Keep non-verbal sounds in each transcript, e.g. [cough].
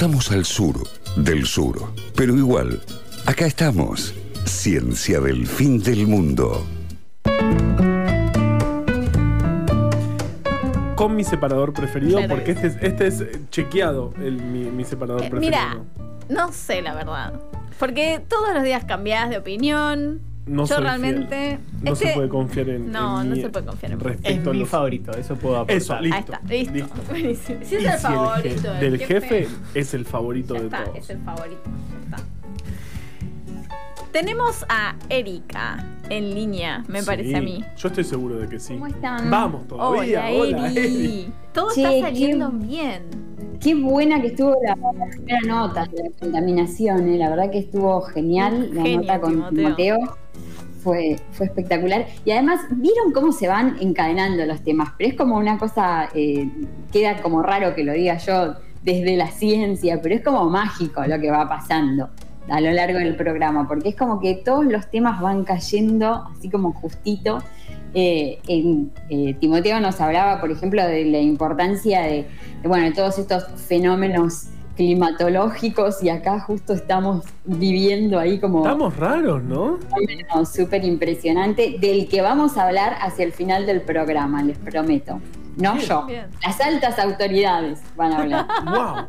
Estamos al sur del sur, pero igual, acá estamos. Ciencia del fin del mundo. Con mi separador preferido, Claro. porque este es, este es eh, chequeado, el, mi, mi separador Eh, preferido. Mira, no sé la verdad. Porque todos los días cambiás de opinión. No Yo soy realmente. fiel. No este- se puede confiar en. No, en no mí se puede confiar en respecto Es a mi los- favorito, eso puedo aportar. Eso, listo. Ahí está, listo. listo. [laughs] Buenísimo. Si es el si favorito je- del del jefe, es el favorito ya de está, todos. es el favorito. ya está. Tenemos a Erika en línea, me Sí, parece a mí. Yo estoy seguro de que sí. ¿Cómo están? Vamos todavía. Hola, Hola, Eri. Eri. Todo Che, está saliendo qué- bien. Qué buena que estuvo la, la primera nota de la contaminación, ¿eh? la verdad que estuvo genial la nota con Timoteo. Timoteo. Fue, fue espectacular. Y además, vieron cómo se van encadenando los temas, pero es como una cosa, eh, queda como raro que lo diga yo desde la ciencia, pero es como mágico lo que va pasando a lo largo del programa, porque es como que todos los temas van cayendo así como justito. Eh, en, eh, Timoteo nos hablaba, por ejemplo, de la importancia de, de, todos estos fenómenos climatológicos y acá justo estamos viviendo ahí como Estamos raros, ¿no? un fenómeno súper impresionante del que vamos a hablar hacia el final del programa, les prometo. No yo, Bien. las altas autoridades van a hablar. [laughs] ¡Wow!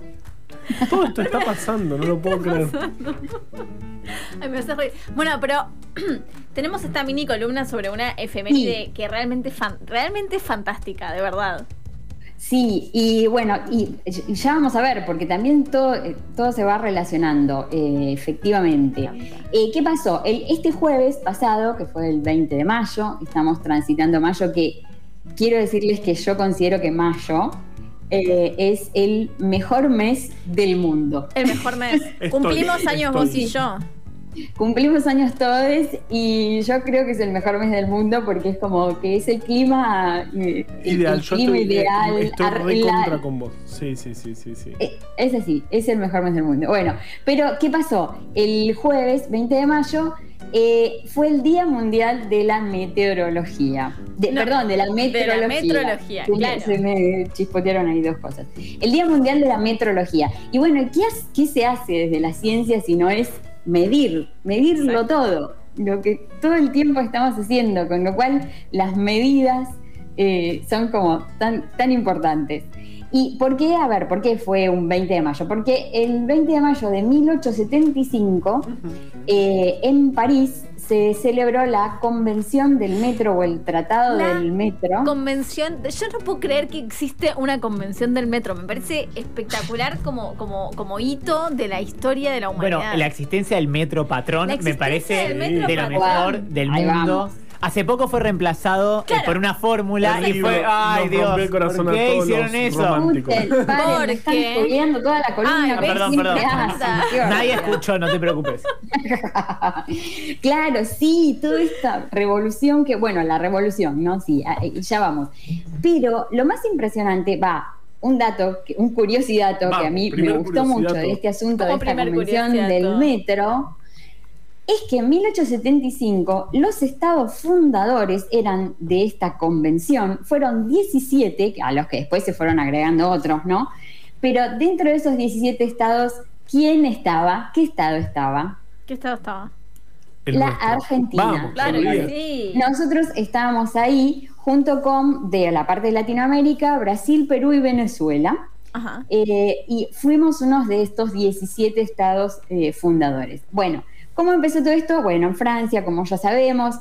Todo esto está pasando, no lo puedo creer. Ay, me hace reír. Bueno, pero [clears throat] tenemos esta mini columna sobre una efeméride que realmente, fan- realmente es fantástica, de verdad. Sí, y bueno, y y ya vamos a ver, porque también todo, eh, todo se va relacionando, eh, efectivamente. Eh, ¿Qué pasó? El- este jueves pasado, que fue el 20 de mayo, estamos transitando mayo, que quiero decirles que yo considero que mayo eh, es el mejor mes del mundo. El mejor mes. [laughs] Estoy- Cumplimos años vos y yo. Cumplimos años todos y yo creo que es el mejor mes del mundo porque es como que es el clima eh, Ideal, el yo clima estoy, ideal. estoy ar- re la- contra con vos. Sí, sí, sí, sí, sí. Eh, Es así, es el mejor mes del mundo. Bueno, pero ¿qué pasó? El jueves 20 de mayo eh, fue el Día Mundial de la Meteorología. De- No, perdón, de la meteorología. meteorología, Se me- claro. Se me chispotearon ahí dos cosas. El Día Mundial de la Meteorología. Y bueno, ¿qué, has- qué se hace desde la ciencia si no es medir? Medirlo Exacto. todo. Lo que todo el tiempo estamos haciendo, con lo cual las medidas eh, son como tan, tan importantes. ¿Y por qué? A ver, ¿por qué fue un 20 de mayo? Porque el 20 de mayo de 1875, eh, en París, se celebró la convención del metro o el tratado La del metro. Convención. Yo no puedo creer que existe una convención del metro. Me parece espectacular como, como, como hito de la historia de la humanidad. Bueno, la existencia del metro patrón me parece del metro de lo patrón. mejor del Ahí mundo. vamos. Hace poco fue reemplazado eh, Claro. por una fórmula y fue, ay nos Dios, el corazón ¿por a qué todos hicieron los eso? paren, Porque- toda la columna. Ay, perdón, perdón. Nadie escuchó, no te preocupes. [laughs] claro, sí, toda esta revolución que, bueno, la revolución, ¿no? Sí, a- eh, ya vamos. Pero lo más impresionante, va, un dato, un curiosidadato Va, que a mí me gustó mucho de este asunto, de esta convención del metro, es que en 1875 los estados fundadores eran de esta convención, fueron 17, a los que después se fueron agregando otros, ¿no? Pero dentro de esos 17 estados, ¿quién estaba? ¿Qué estado estaba? ¿Qué estado estaba? El la nuestro. Argentina. Vamos, Claro que sí. Nosotros estábamos ahí junto con de la parte de Latinoamérica, Brasil, Perú y Venezuela. Ajá. Eh, y fuimos unos de estos 17 estados eh, fundadores. Bueno, ¿cómo empezó todo esto? Bueno, en Francia, como ya sabemos,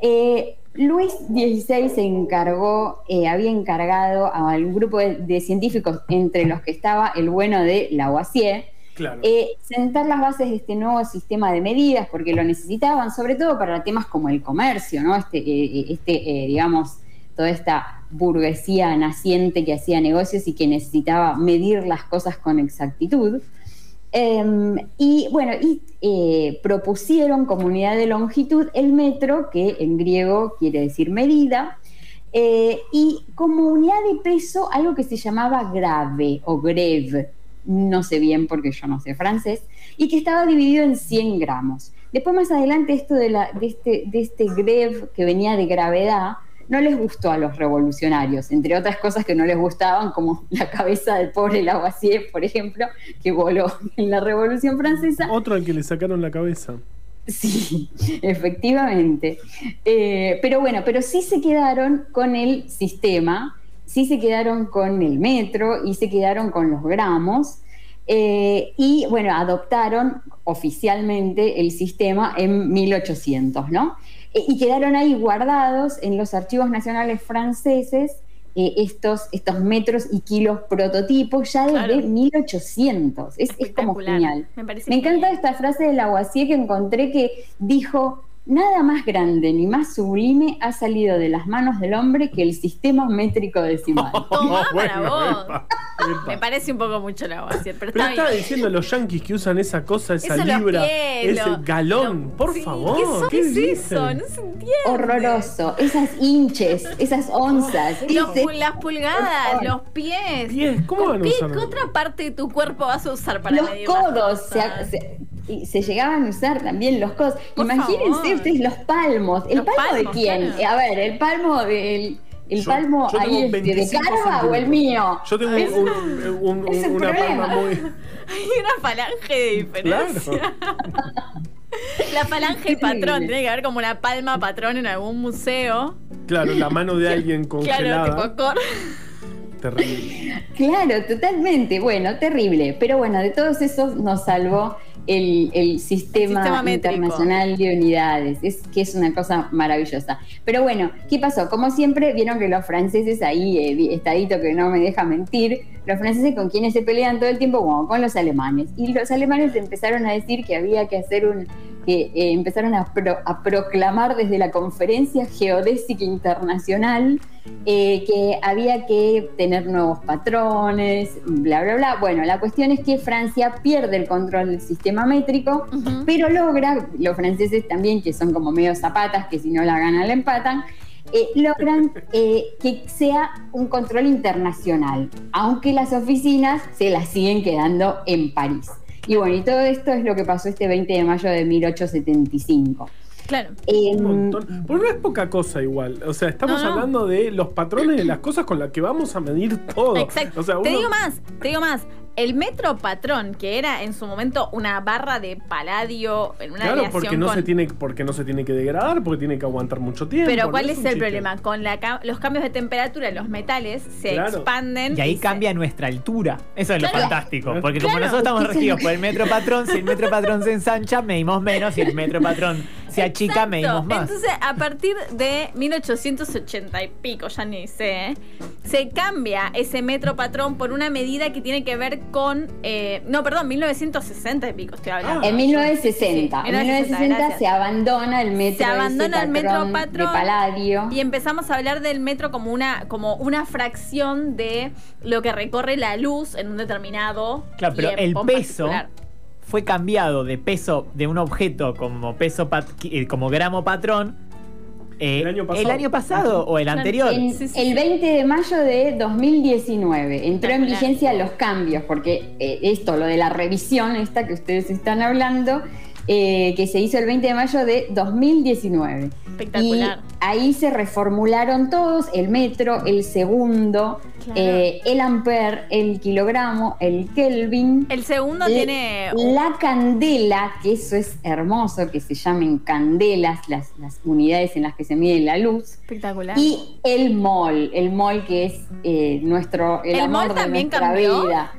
eh, Luis XVI se encargó, eh, había encargado a un grupo de, de científicos, entre los que estaba el bueno de Lavoisier, Claro. eh, sentar las bases de este nuevo sistema de medidas, porque lo necesitaban, sobre todo para temas como el comercio, ¿no? Este, este digamos, toda esta burguesía naciente que hacía negocios y que necesitaba medir las cosas con exactitud. Em, y bueno, y eh, propusieron como unidad de longitud el metro, que en griego quiere decir medida, eh, y como unidad de peso algo que se llamaba grave o greve, no sé bien porque yo no sé francés, y que estaba dividido en 100 gramos. Después más adelante esto este, de este greve que venía de gravedad, no les gustó a los revolucionarios, entre otras cosas que no les gustaban, como [laughs] la cabeza del pobre Lavoisier, por ejemplo, que voló [laughs] en la Revolución Francesa. Otro al que le sacaron la cabeza. Sí, efectivamente. Eh, pero bueno, pero sí se quedaron con el sistema, sí se quedaron con el metro y se quedaron con los gramos. Eh, y bueno, adoptaron oficialmente el sistema en 1800, ¿no? Eh, y quedaron ahí guardados en los archivos nacionales franceses eh, estos, estos metros y kilos prototipos ya desde Claro. 1800. Es, es como genial. Me encanta genial. esta frase de Lavoisier que encontré que dijo, nada más grande ni más sublime ha salido de las manos del hombre que el sistema métrico decimal. [laughs] Tomá para Bueno, vos. epa, epa. Me parece un poco mucho la Pero Pero está estaba bien. diciendo los yankees que usan esa cosa, esa Eso libra, pies, ese lo- galón. lo- por sí, favor. ¿Qué, son- ¿qué qué es dicen? eso? No se entiende. Horroroso. Esas hinches, esas onzas. Los ese- pu- las pulgadas, los pies. Pies, ¿cómo van a ¿Qué, usar? ¿Qué otra parte de tu cuerpo vas a usar para los codos se, cosas? se- y se llegaban a usar también los codos. Por Imagínense favor. ustedes los palmos. ¿El Los palmo de quién? claro. Eh, A ver, el palmo del. El Yo- palmo yo ahí este, de 25 Carva o el mío. Yo tengo Es- un- un- un- es un una problema. palma muy. [laughs] Hay una falange de diferencia. Claro. [laughs] La falange patrón. Tiene que haber como una palma patrón en algún museo. Claro, la mano de [laughs] alguien Claro, congelada. tipo cor. Terrible. Claro, totalmente. Bueno, terrible. Pero bueno, de todos esos nos salvó el, el sistema, internacional de unidades. Es que es una cosa maravillosa. Pero bueno, ¿qué pasó? Como siempre, vieron que los franceses ahí, eh, estadito que no me deja mentir, los franceses con quienes se pelean todo el tiempo, bueno, con los alemanes. Y los alemanes empezaron a decir que había que hacer un que eh, empezaron a, pro- a proclamar desde la Conferencia Geodésica Internacional eh, que había que tener nuevos patrones, bla, bla, bla. Bueno, la cuestión es que Francia pierde el control del sistema métrico, pero logra, los franceses también, que son como medio zapatas, que si no la ganan la empatan, eh, logran eh, que sea un control internacional, aunque las oficinas se las siguen quedando en París. Y bueno, y todo esto es lo que pasó este 20 de mayo de 1875. Claro. Eh, Un montón. Pues no es poca cosa igual. O sea, estamos No, no. hablando de los patrones de las cosas con las que vamos a medir todo. Exacto. O sea, Te digo más, te digo más. El metro patrón, que era en su momento una barra de paladio en una Claro, porque no, con- se tiene, porque no se tiene que degradar, porque tiene que aguantar mucho tiempo. Pero no ¿cuál es el chiste. problema? Con la los cambios de temperatura, los metales se Claro. expanden. Y ahí cambia nuestra altura. Eso es lo fantástico. Porque como nosotros estamos regidos por el metro patrón, si el metro patrón se ensancha, medimos menos. Si el metro patrón se achica, medimos más. Entonces, a partir de 1880 y pico, ya ni sé, ¿eh? se cambia ese metro patrón por una medida que tiene que ver con. eh, no, perdón, 1960 y pico estoy hablando. En 1960, Sí, en 1960, 1960 gracias. se abandona el metro, Se abandona el metro patrón de paladio. Y empezamos a hablar del metro como una, como una fracción de lo que recorre la luz en un determinado. Claro, pero el peso particular. Fue cambiado de peso de un objeto como peso pat- eh, como gramo patrón eh, El año pasado. año pasado o el anterior. En- Sí, sí, el sí. 20 de mayo de 2019 entró en vigencia los cambios, porque eh, esto, lo de la revisión, esta que ustedes están hablando, eh, que se hizo el 20 de mayo de 2019. Espectacular. Y ahí se reformularon todos, el metro, el segundo, Claro. eh, el ampere, el kilogramo, el kelvin. El segundo tiene. La candela, que eso es hermoso, que se llamen candelas, las, las unidades en las que se mide la luz. Espectacular. Y el mol, el mol que es eh, nuestro, el, ¿El amor mol de también nuestra cambió? vida.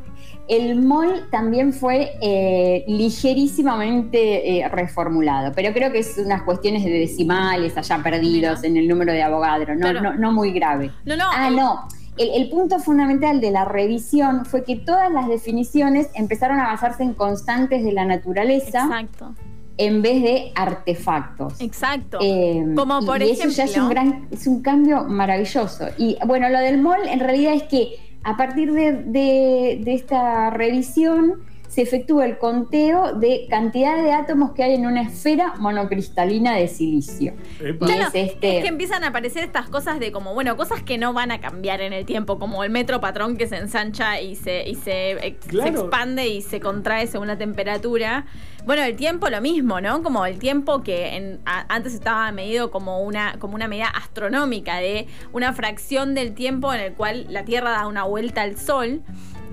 El mol también fue eh, ligerísimamente eh, reformulado, pero creo que es unas cuestiones de decimales allá perdidos Mira. en el número de Avogadro, no, Claro. no, no muy grave. no, no. Ah, el- no. El, el punto fundamental de la revisión fue que todas las definiciones empezaron a basarse en constantes de la naturaleza Exacto. en vez de artefactos. Exacto. Eh, Como y- por y eso ya es un, ejemplo- gran, es un cambio maravilloso. Y bueno, lo del MOL en realidad es que a partir de, de- esta revisión se efectúa el conteo de cantidad de átomos que hay en una esfera monocristalina de silicio. Claro, es este- es que empiezan a aparecer estas cosas de como, bueno, cosas que no van a cambiar en el tiempo, como el metro patrón que se ensancha y se, y se, ex- se Claro. expande y se contrae según la temperatura. Bueno, el tiempo lo mismo, ¿no? Como el tiempo que en- a- antes estaba medido como una, como una medida astronómica de una fracción del tiempo en el cual la Tierra da una vuelta al Sol.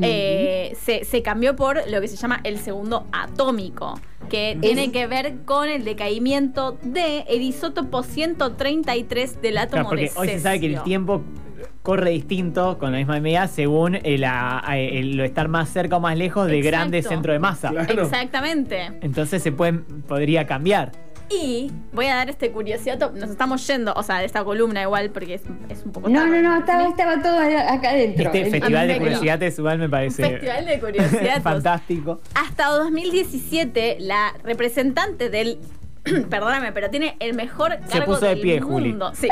Eh, se, se cambió por lo que se llama el segundo atómico, que tiene que ver con el decaimiento de el isótopo 133 del átomo Claro, porque de hoy se sabe que el tiempo corre distinto con la misma medida según el, a- a- el- lo estar más cerca o más lejos de Exacto. grandes centros de masa. Claro. Exactamente. Entonces se pueden, podría cambiar. Y voy a dar este curiosidad. Nos estamos yendo, o sea, de esta columna igual, porque es, es un poco. No, tarde. no, no, estaba, estaba todo acá adentro. Este El- festival de curiosidades igual me Un parece festival de curiosidades. fantástico. Hasta 2017, la representante del. [clears throat] Perdóname, pero tiene el mejor cargo Se puso de del Juli. mundo. Sí.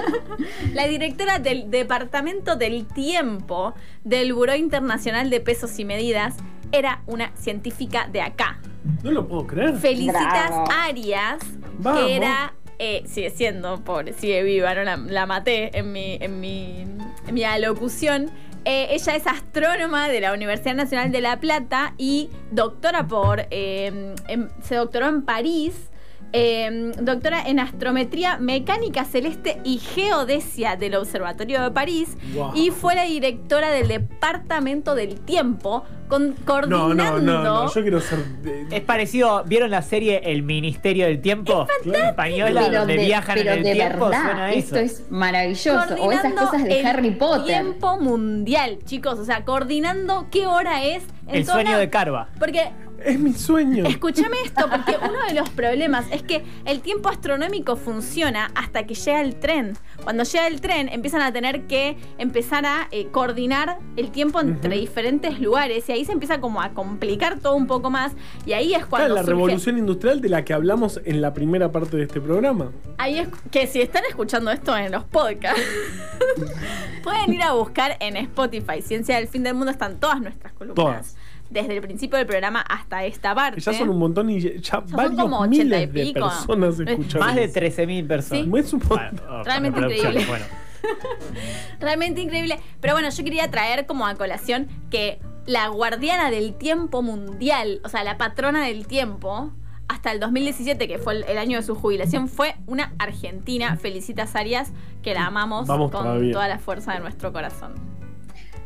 [laughs] la directora del Departamento del Tiempo del Buró Internacional de Pesos y Medidas era una científica de acá. No lo puedo creer. Felicitas Bravo. Arias, Vamos. que era. eh, sigue siendo, pobre, sigue viva, no la, la maté en mi, en mi, en mi alocución. Eh, ella es astrónoma de la Universidad Nacional de La Plata y doctora por. eh, en- se doctoró en París. Eh, doctora en astrometría mecánica celeste y geodesia del Observatorio de París Wow. y fue la directora del Departamento del Tiempo con, No, coordinando no, no, no. Yo quiero ser. de- Es parecido, ¿vieron la serie El Ministerio del Tiempo? Española, Pero donde de- viajan pero en el de tiempo, suena esto es maravilloso. O esas cosas de el Harry Potter. Tiempo mundial, chicos. O sea, coordinando qué hora es. en El sueño de Carva. Porque, Es mi sueño. escúchame esto, [laughs] porque uno de los problemas es que el tiempo astronómico funciona hasta que llega el tren. Cuando llega el tren, empiezan a tener que empezar a eh, coordinar el tiempo entre diferentes lugares. Y ahí se empieza como a complicar todo un poco más. Y ahí es Claro, cuando. la surge- revolución industrial de la que hablamos en la primera parte de este programa. Ahí es que si están escuchando esto en los podcasts, [laughs] pueden ir a buscar en Spotify. Ciencia del Fin del Mundo están todas nuestras columnas. Todas. Desde el principio del programa hasta esta parte. Ya son un montón y ya, ya son varios como 80 y miles de pico. personas Es [laughs] escucharon. Más de eso. 13.000 personas. Sí. Es un montón. Bueno, oh, Realmente increíble. Bueno, [laughs] Realmente increíble. Pero bueno, yo quería traer como a colación que la guardiana del tiempo mundial, o sea, la patrona del tiempo, hasta el 2017, que fue el, el año de su jubilación, fue una argentina. Felicitas Arias, que la amamos Vamos con todavía. toda la fuerza de nuestro corazón.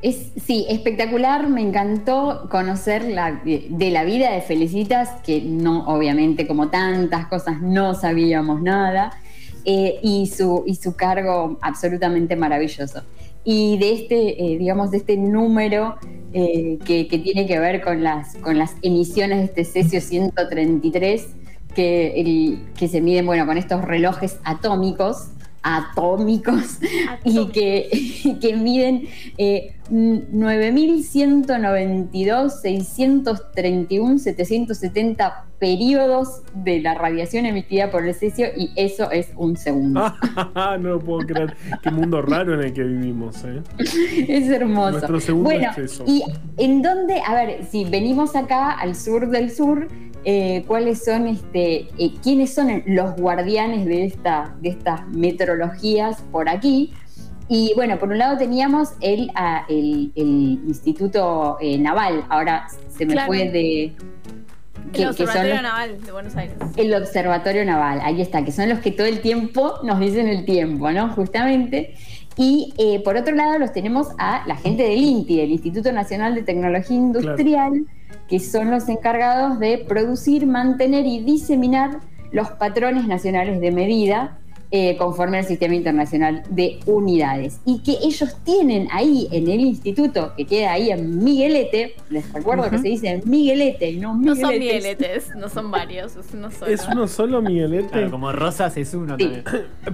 Es, sí, espectacular, me encantó conocer de, la vida de Felicitas, que no, obviamente, como tantas cosas, no sabíamos nada, eh, y, su, y su cargo absolutamente maravilloso. Y de este, eh, digamos, de este número eh, que, tiene que ver con las, con las emisiones de este cesio 133, que, que se miden, bueno, con estos relojes atómicos, atómicos, y que, [laughs] y que miden eh, 9.192, 631, 770 periodos de la radiación emitida por el cesio y eso es un segundo. [laughs] no puedo creer. Qué mundo raro en el que vivimos, ¿eh? Es hermoso. Nuestro segundo bueno, exceso. y en dónde, a ver, si venimos acá al sur del sur, eh, ¿cuáles son, este, eh, quiénes son los guardianes de, esta, de estas metrologías por aquí? Y bueno, por un lado teníamos el, el, el Instituto eh, Naval, ahora se me Claro. fue de... El Observatorio los- Naval de Buenos Aires. el Observatorio Naval, ahí está, que son los que todo el tiempo nos dicen el tiempo, ¿no? Justamente. Y eh, por otro lado los tenemos a la gente del INTI, del Instituto Nacional de Tecnología Industrial, que son los encargados de producir, mantener y diseminar los patrones nacionales de medida eh, conforme al Sistema Internacional de Unidades. Y que ellos tienen ahí en el instituto, que queda ahí en Miguelete, les recuerdo que se dice Miguelete y no No son Migueletes. migueletes, no son varios, es uno solo. ¿Es uno solo Miguelete? claro, como Rosas es uno Sí. también.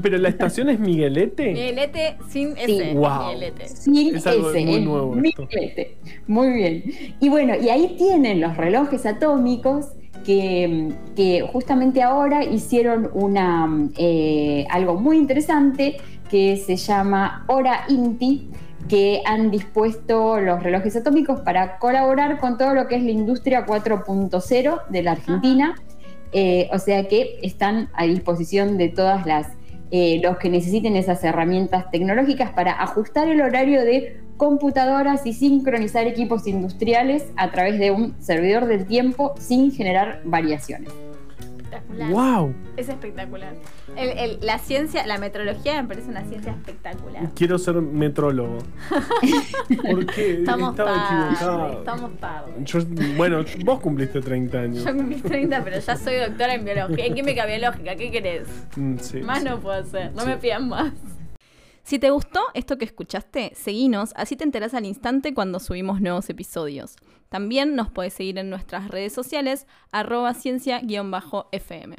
Pero la estación es Miguelete. Miguelete sin Sí. S. Wow. Miguelete. Sin Es algo ese, muy nuevo esto. miguelete. Muy bien. Y bueno, y ahí tienen los relojes atómicos que, que justamente ahora hicieron una, eh, algo muy interesante que se llama Hora INTI, que han dispuesto los relojes atómicos para colaborar con todo lo que es la industria 4.0 de la Argentina. Eh, o sea que están a disposición de todas las eh, los que necesiten esas herramientas tecnológicas para ajustar el horario de computadoras y sincronizar equipos industriales a través de un servidor del tiempo sin generar variaciones. Espectacular. ¡Wow! Es espectacular. El- el- la ciencia, la metrología me parece una ciencia espectacular. Quiero ser metrólogo. [laughs] ¿Por qué? Estamos Estaba estamos. Yo- bueno, vos cumpliste 30 años. Yo cumplí 30, pero ya soy doctora en biología, en química biológica. ¿Qué querés? Mm, sí, Más sí. no puedo hacer, no Sí. me pidan más. Si te gustó esto que escuchaste, seguinos, así te enterás al instante cuando subimos nuevos episodios. También nos podés seguir en nuestras redes sociales, arroba ciencia-fm.